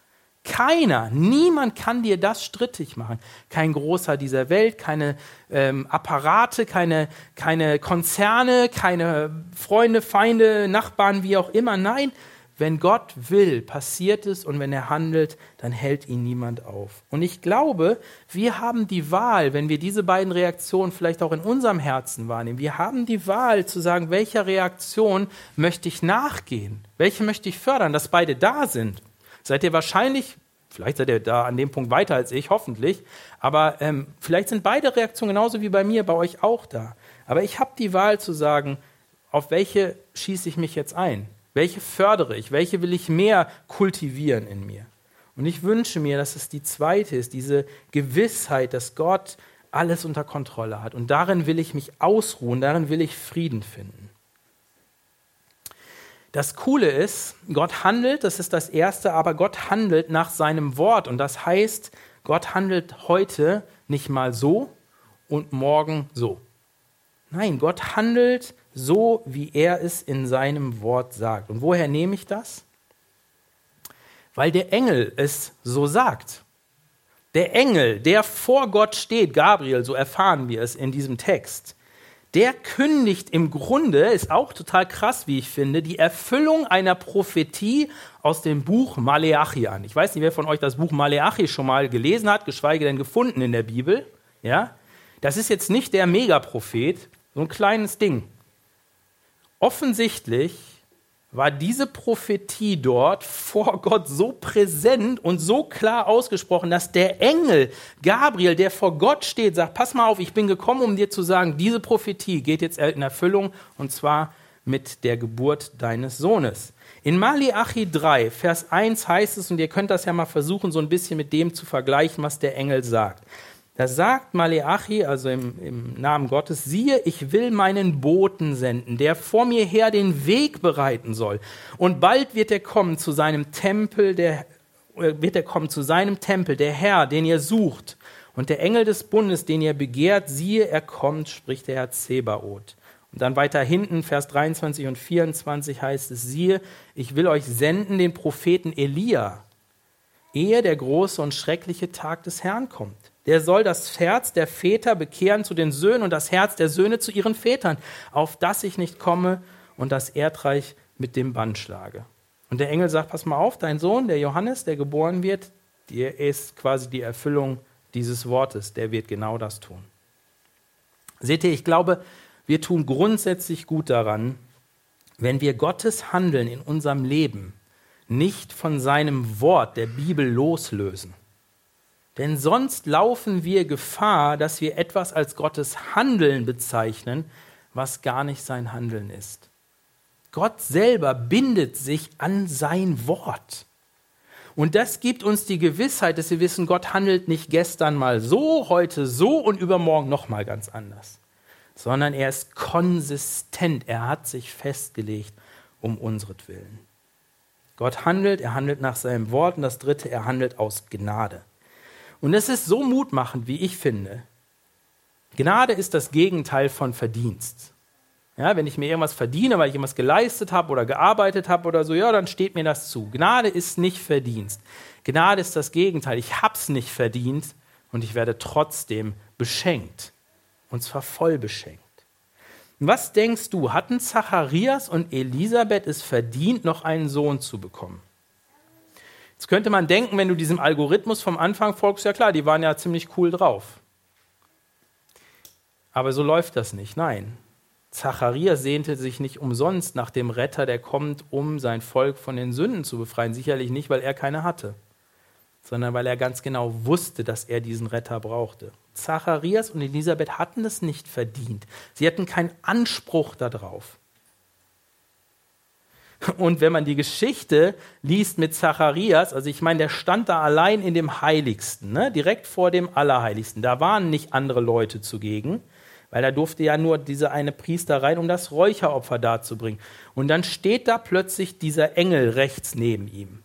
Keiner, niemand kann dir das strittig machen. Kein Großer dieser Welt, keine ähm, Apparate, keine, keine Konzerne, keine Freunde, Feinde, Nachbarn, wie auch immer. Nein, wenn Gott will, passiert es und wenn er handelt, dann hält ihn niemand auf. Und ich glaube, wir haben die Wahl, wenn wir diese beiden Reaktionen vielleicht auch in unserem Herzen wahrnehmen, wir haben die Wahl zu sagen, welcher Reaktion möchte ich nachgehen? Welche möchte ich fördern, dass beide da sind? Seid ihr wahrscheinlich Vielleicht seid ihr da an dem Punkt weiter als ich, hoffentlich. Aber ähm, vielleicht sind beide Reaktionen genauso wie bei mir, bei euch auch da. Aber ich habe die Wahl zu sagen, auf welche schieße ich mich jetzt ein? Welche fördere ich? Welche will ich mehr kultivieren in mir? Und ich wünsche mir, dass es die zweite ist, diese Gewissheit, dass Gott alles unter Kontrolle hat. Und darin will ich mich ausruhen, darin will ich Frieden finden. Das Coole ist, Gott handelt, das ist das Erste, aber Gott handelt nach seinem Wort. Und das heißt, Gott handelt heute nicht mal so und morgen so. Nein, Gott handelt so, wie er es in seinem Wort sagt. Und woher nehme ich das? Weil der Engel es so sagt. Der Engel, der vor Gott steht, Gabriel, so erfahren wir es in diesem Text, der kündigt im Grunde, ist auch total krass, wie ich finde, die Erfüllung einer Prophetie aus dem Buch Maleachi an. Ich weiß nicht, wer von euch das Buch Maleachi schon mal gelesen hat, geschweige denn gefunden in der Bibel. Ja? Das ist jetzt nicht der Megaprophet, so ein kleines Ding. Offensichtlich war diese Prophetie dort vor Gott so präsent und so klar ausgesprochen, dass der Engel Gabriel, der vor Gott steht, sagt, pass mal auf, ich bin gekommen, um dir zu sagen, diese Prophetie geht jetzt in Erfüllung und zwar mit der Geburt deines Sohnes. In Malachi 3, Vers 1 heißt es, und ihr könnt das ja mal versuchen, so ein bisschen mit dem zu vergleichen, was der Engel sagt. Da sagt Maleachi, also im, im, Namen Gottes, siehe, ich will meinen Boten senden, der vor mir her den Weg bereiten soll. Und bald wird er kommen zu seinem Tempel, der, äh, wird er kommen zu seinem Tempel, der Herr, den ihr sucht. Und der Engel des Bundes, den ihr begehrt, siehe, er kommt, spricht der Herr Zebaoth. Und dann weiter hinten, Vers 23 und 24 heißt es, siehe, ich will euch senden den Propheten Elia, ehe der große und schreckliche Tag des Herrn kommt der soll das Herz der Väter bekehren zu den Söhnen und das Herz der Söhne zu ihren Vätern, auf das ich nicht komme und das Erdreich mit dem Bann schlage. Und der Engel sagt, pass mal auf, dein Sohn, der Johannes, der geboren wird, der ist quasi die Erfüllung dieses Wortes, der wird genau das tun. Seht ihr, ich glaube, wir tun grundsätzlich gut daran, wenn wir Gottes Handeln in unserem Leben nicht von seinem Wort der Bibel loslösen denn sonst laufen wir Gefahr, dass wir etwas als Gottes Handeln bezeichnen, was gar nicht sein Handeln ist. Gott selber bindet sich an sein Wort. Und das gibt uns die Gewissheit, dass wir wissen, Gott handelt nicht gestern mal so, heute so und übermorgen noch mal ganz anders, sondern er ist konsistent. Er hat sich festgelegt um unsretwillen. Gott handelt, er handelt nach seinem Wort und das dritte, er handelt aus Gnade. Und es ist so mutmachend, wie ich finde. Gnade ist das Gegenteil von Verdienst. Ja, wenn ich mir irgendwas verdiene, weil ich irgendwas geleistet habe oder gearbeitet habe oder so, ja, dann steht mir das zu. Gnade ist nicht Verdienst. Gnade ist das Gegenteil. Ich habe es nicht verdient und ich werde trotzdem beschenkt. Und zwar voll beschenkt. Was denkst du, hatten Zacharias und Elisabeth es verdient, noch einen Sohn zu bekommen? Jetzt könnte man denken, wenn du diesem Algorithmus vom Anfang folgst, ja klar, die waren ja ziemlich cool drauf. Aber so läuft das nicht. Nein. Zacharias sehnte sich nicht umsonst nach dem Retter, der kommt, um sein Volk von den Sünden zu befreien. Sicherlich nicht, weil er keine hatte, sondern weil er ganz genau wusste, dass er diesen Retter brauchte. Zacharias und Elisabeth hatten es nicht verdient. Sie hatten keinen Anspruch darauf. Und wenn man die Geschichte liest mit Zacharias, also ich meine, der stand da allein in dem Heiligsten, ne? direkt vor dem Allerheiligsten. Da waren nicht andere Leute zugegen, weil da durfte ja nur dieser eine Priester rein, um das Räucheropfer darzubringen. Und dann steht da plötzlich dieser Engel rechts neben ihm.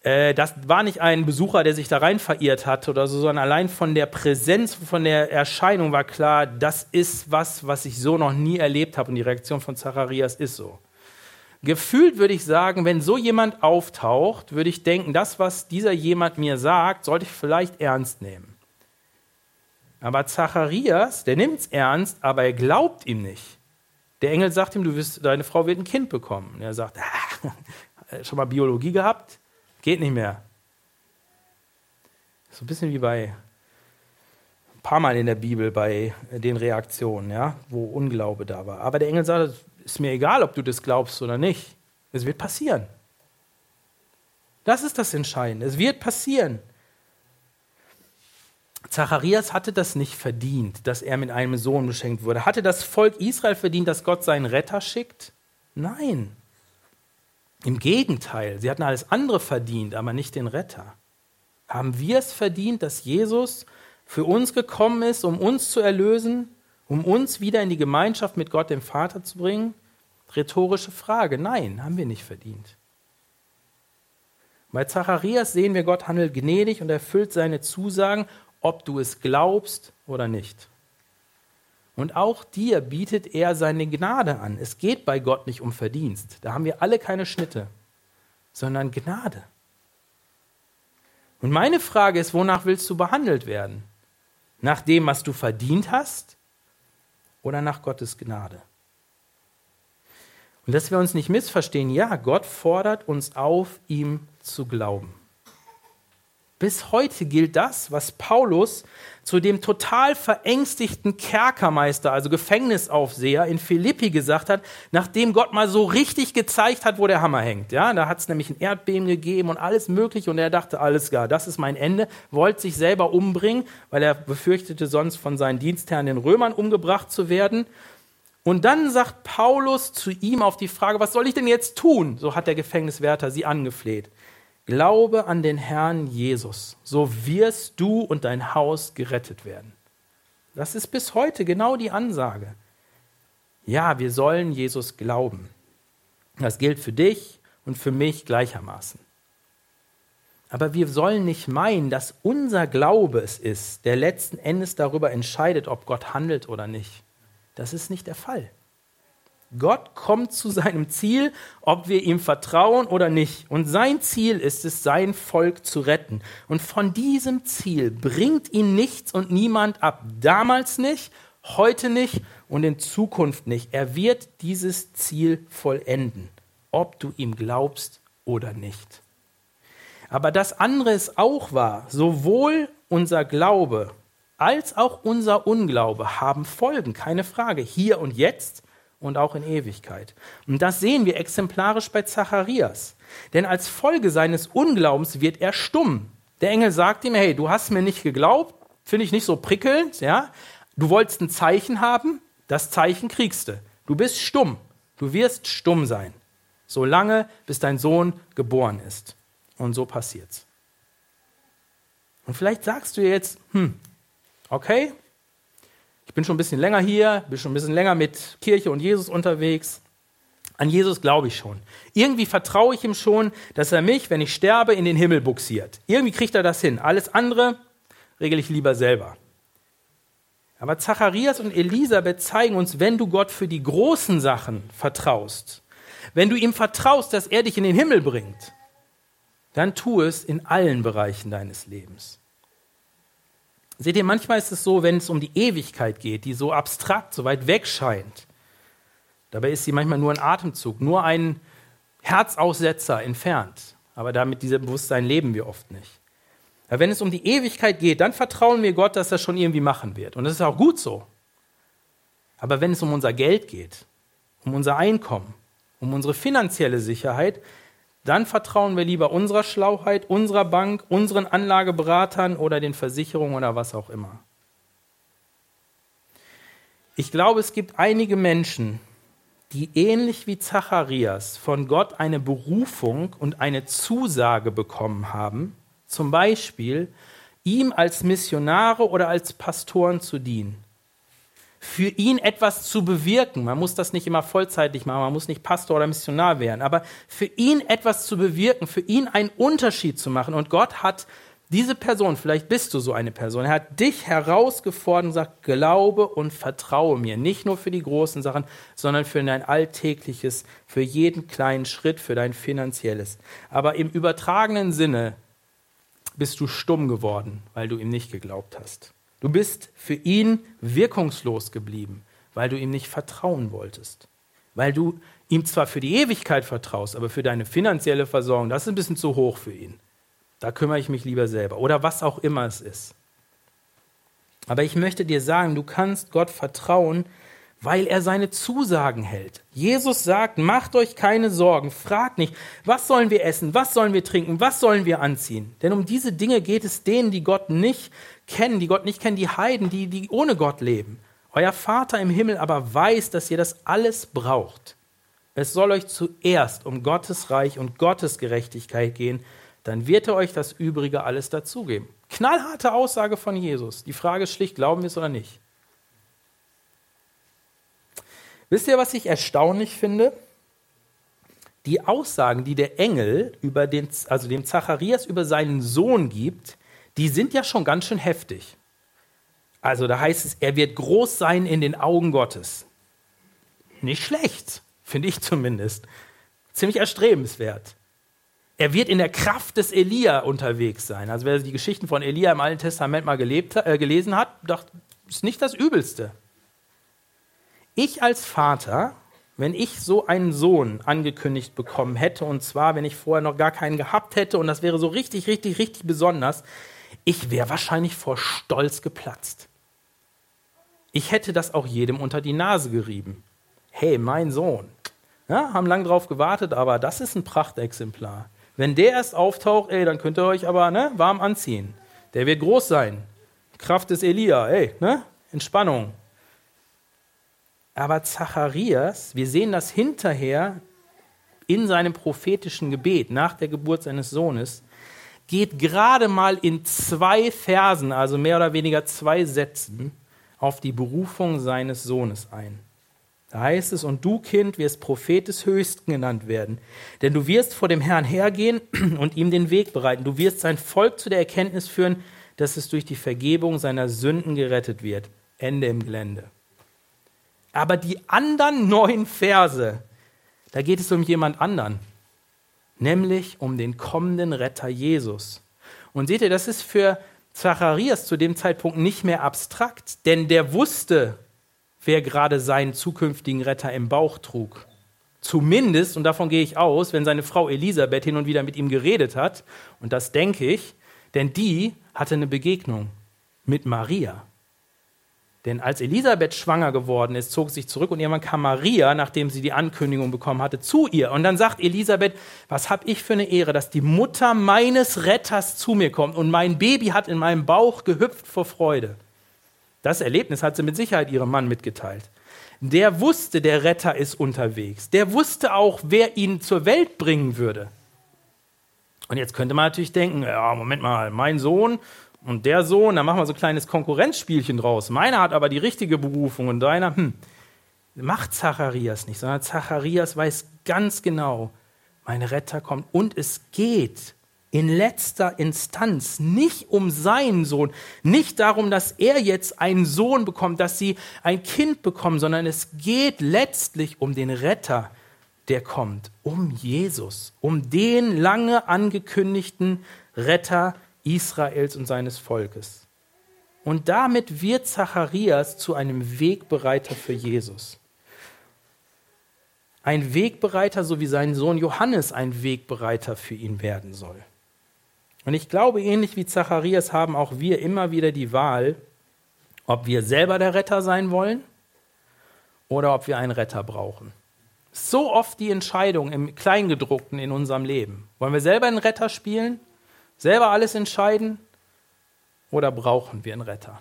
Äh, das war nicht ein Besucher, der sich da rein verirrt hat oder so, sondern allein von der Präsenz, von der Erscheinung war klar, das ist was, was ich so noch nie erlebt habe. Und die Reaktion von Zacharias ist so. Gefühlt würde ich sagen, wenn so jemand auftaucht, würde ich denken, das, was dieser jemand mir sagt, sollte ich vielleicht ernst nehmen. Aber Zacharias, der nimmt es ernst, aber er glaubt ihm nicht. Der Engel sagt ihm, du wirst, deine Frau wird ein Kind bekommen. Und er sagt, ah, schon mal Biologie gehabt? Geht nicht mehr. So ein bisschen wie bei ein paar Mal in der Bibel bei den Reaktionen, ja, wo Unglaube da war. Aber der Engel sagt, ist mir egal, ob du das glaubst oder nicht. Es wird passieren. Das ist das Entscheidende. Es wird passieren. Zacharias hatte das nicht verdient, dass er mit einem Sohn beschenkt wurde. Hatte das Volk Israel verdient, dass Gott seinen Retter schickt? Nein. Im Gegenteil, sie hatten alles andere verdient, aber nicht den Retter. Haben wir es verdient, dass Jesus für uns gekommen ist, um uns zu erlösen, um uns wieder in die Gemeinschaft mit Gott, dem Vater, zu bringen? Rhetorische Frage. Nein, haben wir nicht verdient. Bei Zacharias sehen wir, Gott handelt gnädig und erfüllt seine Zusagen, ob du es glaubst oder nicht. Und auch dir bietet er seine Gnade an. Es geht bei Gott nicht um Verdienst. Da haben wir alle keine Schnitte, sondern Gnade. Und meine Frage ist, wonach willst du behandelt werden? Nach dem, was du verdient hast oder nach Gottes Gnade? Und dass wir uns nicht missverstehen, ja, Gott fordert uns auf, ihm zu glauben. Bis heute gilt das, was Paulus zu dem total verängstigten Kerkermeister, also Gefängnisaufseher in Philippi gesagt hat, nachdem Gott mal so richtig gezeigt hat, wo der Hammer hängt. Ja, da hat es nämlich ein Erdbeben gegeben und alles mögliche und er dachte, alles klar, das ist mein Ende, wollte sich selber umbringen, weil er befürchtete sonst von seinen Dienstherren den Römern umgebracht zu werden. Und dann sagt Paulus zu ihm auf die Frage, was soll ich denn jetzt tun? So hat der Gefängniswärter sie angefleht. Glaube an den Herrn Jesus, so wirst du und dein Haus gerettet werden. Das ist bis heute genau die Ansage. Ja, wir sollen Jesus glauben. Das gilt für dich und für mich gleichermaßen. Aber wir sollen nicht meinen, dass unser Glaube es ist, der letzten Endes darüber entscheidet, ob Gott handelt oder nicht. Das ist nicht der Fall. Gott kommt zu seinem Ziel, ob wir ihm vertrauen oder nicht. Und sein Ziel ist es, sein Volk zu retten. Und von diesem Ziel bringt ihn nichts und niemand ab. Damals nicht, heute nicht und in Zukunft nicht. Er wird dieses Ziel vollenden, ob du ihm glaubst oder nicht. Aber das andere ist auch wahr. Sowohl unser Glaube als auch unser Unglaube haben Folgen, keine Frage, hier und jetzt und auch in Ewigkeit. Und das sehen wir exemplarisch bei Zacharias. Denn als Folge seines Unglaubens wird er stumm. Der Engel sagt ihm, hey, du hast mir nicht geglaubt, finde ich nicht so prickelnd, ja? Du wolltest ein Zeichen haben, das Zeichen kriegst du. Du bist stumm. Du wirst stumm sein. Solange bis dein Sohn geboren ist. Und so passiert's. Und vielleicht sagst du jetzt, hm, okay, ich bin schon ein bisschen länger hier, bin schon ein bisschen länger mit Kirche und Jesus unterwegs. An Jesus glaube ich schon. Irgendwie vertraue ich ihm schon, dass er mich, wenn ich sterbe, in den Himmel buxiert. Irgendwie kriegt er das hin. Alles andere regel ich lieber selber. Aber Zacharias und Elisabeth zeigen uns, wenn du Gott für die großen Sachen vertraust, wenn du ihm vertraust, dass er dich in den Himmel bringt, dann tu es in allen Bereichen deines Lebens. Seht ihr, manchmal ist es so, wenn es um die Ewigkeit geht, die so abstrakt, so weit weg scheint. Dabei ist sie manchmal nur ein Atemzug, nur ein Herzaussetzer entfernt. Aber damit diesem Bewusstsein leben wir oft nicht. Aber wenn es um die Ewigkeit geht, dann vertrauen wir Gott, dass er schon irgendwie machen wird. Und das ist auch gut so. Aber wenn es um unser Geld geht, um unser Einkommen, um unsere finanzielle Sicherheit, dann vertrauen wir lieber unserer Schlauheit, unserer Bank, unseren Anlageberatern oder den Versicherungen oder was auch immer. Ich glaube, es gibt einige Menschen, die ähnlich wie Zacharias von Gott eine Berufung und eine Zusage bekommen haben, zum Beispiel ihm als Missionare oder als Pastoren zu dienen für ihn etwas zu bewirken. Man muss das nicht immer vollzeitig machen, man muss nicht Pastor oder Missionar werden, aber für ihn etwas zu bewirken, für ihn einen Unterschied zu machen. Und Gott hat diese Person, vielleicht bist du so eine Person, er hat dich herausgefordert und sagt, glaube und vertraue mir. Nicht nur für die großen Sachen, sondern für dein alltägliches, für jeden kleinen Schritt, für dein finanzielles. Aber im übertragenen Sinne bist du stumm geworden, weil du ihm nicht geglaubt hast. Du bist für ihn wirkungslos geblieben, weil du ihm nicht vertrauen wolltest. Weil du ihm zwar für die Ewigkeit vertraust, aber für deine finanzielle Versorgung, das ist ein bisschen zu hoch für ihn. Da kümmere ich mich lieber selber. Oder was auch immer es ist. Aber ich möchte dir sagen, du kannst Gott vertrauen, weil er seine Zusagen hält. Jesus sagt, macht euch keine Sorgen, fragt nicht, was sollen wir essen, was sollen wir trinken, was sollen wir anziehen. Denn um diese Dinge geht es denen, die Gott nicht kennen, die Gott nicht kennen, die Heiden, die, die ohne Gott leben. Euer Vater im Himmel aber weiß, dass ihr das alles braucht. Es soll euch zuerst um Gottes Reich und Gottes Gerechtigkeit gehen, dann wird er euch das Übrige alles dazugeben. Knallharte Aussage von Jesus. Die Frage ist schlicht, glauben wir es oder nicht? Wisst ihr, was ich erstaunlich finde? Die Aussagen, die der Engel über den, also dem Zacharias über seinen Sohn gibt, die sind ja schon ganz schön heftig. Also da heißt es, er wird groß sein in den Augen Gottes. Nicht schlecht, finde ich zumindest. Ziemlich erstrebenswert. Er wird in der Kraft des Elia unterwegs sein. Also wer die Geschichten von Elia im Alten Testament mal gelebt, äh, gelesen hat, dachte, ist nicht das Übelste. Ich als Vater, wenn ich so einen Sohn angekündigt bekommen hätte, und zwar, wenn ich vorher noch gar keinen gehabt hätte, und das wäre so richtig, richtig, richtig besonders, ich wäre wahrscheinlich vor Stolz geplatzt. Ich hätte das auch jedem unter die Nase gerieben. Hey, mein Sohn. Ja, haben lang drauf gewartet, aber das ist ein Prachtexemplar. Wenn der erst auftaucht, ey, dann könnt ihr euch aber ne, warm anziehen. Der wird groß sein. Kraft des Elia, ey, ne? Entspannung. Aber Zacharias, wir sehen das hinterher in seinem prophetischen Gebet nach der Geburt seines Sohnes, geht gerade mal in zwei Versen, also mehr oder weniger zwei Sätzen, auf die Berufung seines Sohnes ein. Da heißt es, und du, Kind, wirst Prophet des Höchsten genannt werden, denn du wirst vor dem Herrn hergehen und ihm den Weg bereiten. Du wirst sein Volk zu der Erkenntnis führen, dass es durch die Vergebung seiner Sünden gerettet wird. Ende im Gelände. Aber die anderen neun Verse, da geht es um jemand anderen, nämlich um den kommenden Retter Jesus. Und seht ihr, das ist für Zacharias zu dem Zeitpunkt nicht mehr abstrakt, denn der wusste, wer gerade seinen zukünftigen Retter im Bauch trug. Zumindest, und davon gehe ich aus, wenn seine Frau Elisabeth hin und wieder mit ihm geredet hat, und das denke ich, denn die hatte eine Begegnung mit Maria. Denn als Elisabeth schwanger geworden ist, zog sie sich zurück und irgendwann kam Maria, nachdem sie die Ankündigung bekommen hatte, zu ihr. Und dann sagt Elisabeth, was habe ich für eine Ehre, dass die Mutter meines Retters zu mir kommt und mein Baby hat in meinem Bauch gehüpft vor Freude. Das Erlebnis hat sie mit Sicherheit ihrem Mann mitgeteilt. Der wusste, der Retter ist unterwegs. Der wusste auch, wer ihn zur Welt bringen würde. Und jetzt könnte man natürlich denken, ja, Moment mal, mein Sohn und der Sohn, da machen wir so ein kleines Konkurrenzspielchen draus. Meiner hat aber die richtige Berufung und deiner, hm, macht Zacharias nicht, sondern Zacharias weiß ganz genau, mein Retter kommt und es geht in letzter Instanz nicht um seinen Sohn, nicht darum, dass er jetzt einen Sohn bekommt, dass sie ein Kind bekommen, sondern es geht letztlich um den Retter, der kommt, um Jesus, um den lange angekündigten Retter Israels und seines Volkes. Und damit wird Zacharias zu einem Wegbereiter für Jesus. Ein Wegbereiter, so wie sein Sohn Johannes ein Wegbereiter für ihn werden soll. Und ich glaube, ähnlich wie Zacharias haben auch wir immer wieder die Wahl, ob wir selber der Retter sein wollen oder ob wir einen Retter brauchen. So oft die Entscheidung im Kleingedruckten in unserem Leben. Wollen wir selber einen Retter spielen? Selber alles entscheiden? Oder brauchen wir einen Retter?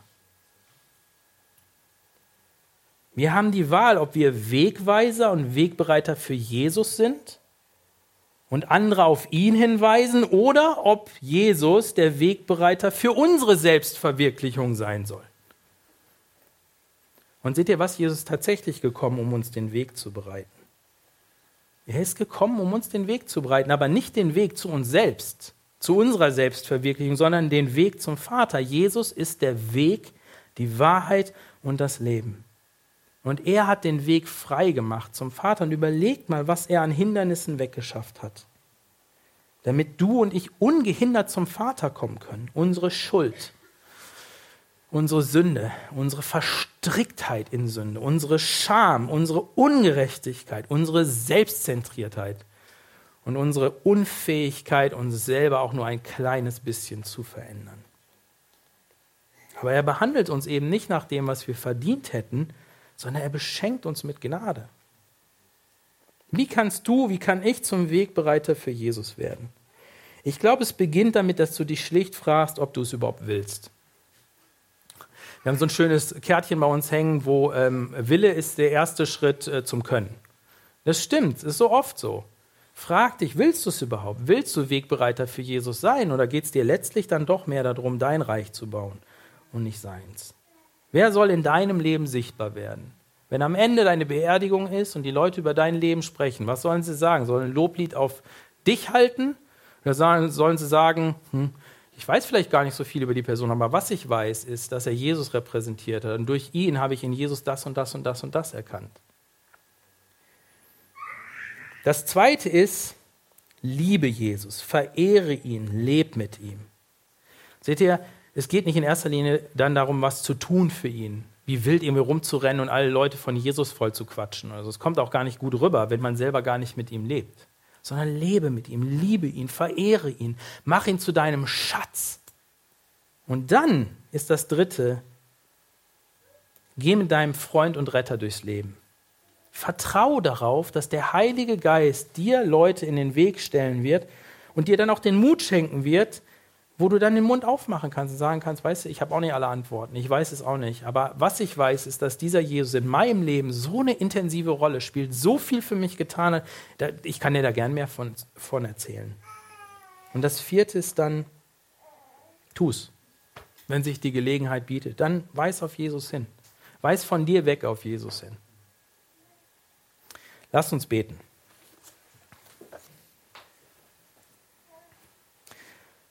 Wir haben die Wahl, ob wir Wegweiser und Wegbereiter für Jesus sind und andere auf ihn hinweisen oder ob Jesus der Wegbereiter für unsere Selbstverwirklichung sein soll. Und seht ihr, was Jesus tatsächlich gekommen, um uns den Weg zu bereiten? Er ist gekommen, um uns den Weg zu bereiten, aber nicht den Weg zu uns selbst, zu unserer Selbstverwirklichung, sondern den Weg zum Vater. Jesus ist der Weg, die Wahrheit und das Leben. Und er hat den Weg frei gemacht zum Vater. Und überlegt mal, was er an Hindernissen weggeschafft hat. Damit du und ich ungehindert zum Vater kommen können. Unsere Schuld, unsere Sünde, unsere Verstricktheit in Sünde, unsere Scham, unsere Ungerechtigkeit, unsere Selbstzentriertheit und unsere Unfähigkeit, uns selber auch nur ein kleines bisschen zu verändern. Aber er behandelt uns eben nicht nach dem, was wir verdient hätten, sondern er beschenkt uns mit Gnade. Wie kannst du, wie kann ich zum Wegbereiter für Jesus werden? Ich glaube, es beginnt damit, dass du dich schlicht fragst, ob du es überhaupt willst. Wir haben so ein schönes Kärtchen bei uns hängen, wo ähm, Wille ist der erste Schritt äh, zum Können. Das stimmt, ist so oft so. Frag dich, willst du es überhaupt? Willst du Wegbereiter für Jesus sein oder geht es dir letztlich dann doch mehr darum, dein Reich zu bauen und nicht seins? Wer soll in deinem Leben sichtbar werden? Wenn am Ende deine Beerdigung ist und die Leute über dein Leben sprechen, was sollen sie sagen? Sollen ein Loblied auf dich halten? Oder sollen sie sagen, hm, ich weiß vielleicht gar nicht so viel über die Person, aber was ich weiß, ist, dass er Jesus repräsentiert hat. Und durch ihn habe ich in Jesus das und das und das und das erkannt. Das zweite ist, liebe Jesus, verehre ihn, leb mit ihm. Seht ihr, es geht nicht in erster Linie dann darum, was zu tun für ihn, wie wild irgendwie rumzurennen und alle Leute von Jesus voll zu quatschen. Also es kommt auch gar nicht gut rüber, wenn man selber gar nicht mit ihm lebt. Sondern lebe mit ihm, liebe ihn, verehre ihn, mach ihn zu deinem Schatz. Und dann ist das dritte, geh mit deinem Freund und Retter durchs Leben. Vertrau darauf, dass der Heilige Geist dir Leute in den Weg stellen wird und dir dann auch den Mut schenken wird, wo du dann den Mund aufmachen kannst und sagen kannst, weißt du, ich habe auch nicht alle Antworten, ich weiß es auch nicht, aber was ich weiß, ist, dass dieser Jesus in meinem Leben so eine intensive Rolle spielt, so viel für mich getan hat, ich kann dir da gern mehr von, von erzählen. Und das vierte ist dann, tu's, wenn sich die Gelegenheit bietet, dann weis auf Jesus hin, weis von dir weg auf Jesus hin. Lass uns beten.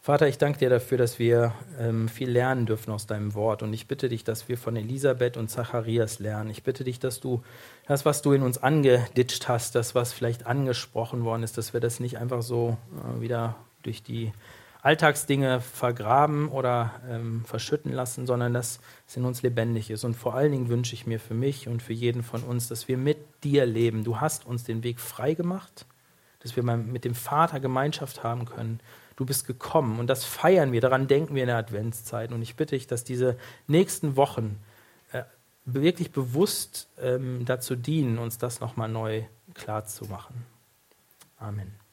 Vater, ich danke dir dafür, dass wir ähm, viel lernen dürfen aus deinem Wort. Und ich bitte dich, dass wir von Elisabeth und Zacharias lernen. Ich bitte dich, dass du das, was du in uns angeditscht hast, das, was vielleicht angesprochen worden ist, dass wir das nicht einfach so äh, wieder durch die Alltagsdinge vergraben oder ähm, verschütten lassen, sondern dass es in uns lebendig ist. Und vor allen Dingen wünsche ich mir für mich und für jeden von uns, dass wir mit dir leben. Du hast uns den Weg frei gemacht, dass wir mit dem Vater Gemeinschaft haben können du bist gekommen. Und das feiern wir, daran denken wir in der Adventszeit. Und ich bitte dich, dass diese nächsten Wochen äh, wirklich bewusst ähm, dazu dienen, uns das nochmal neu klar zu machen. Amen.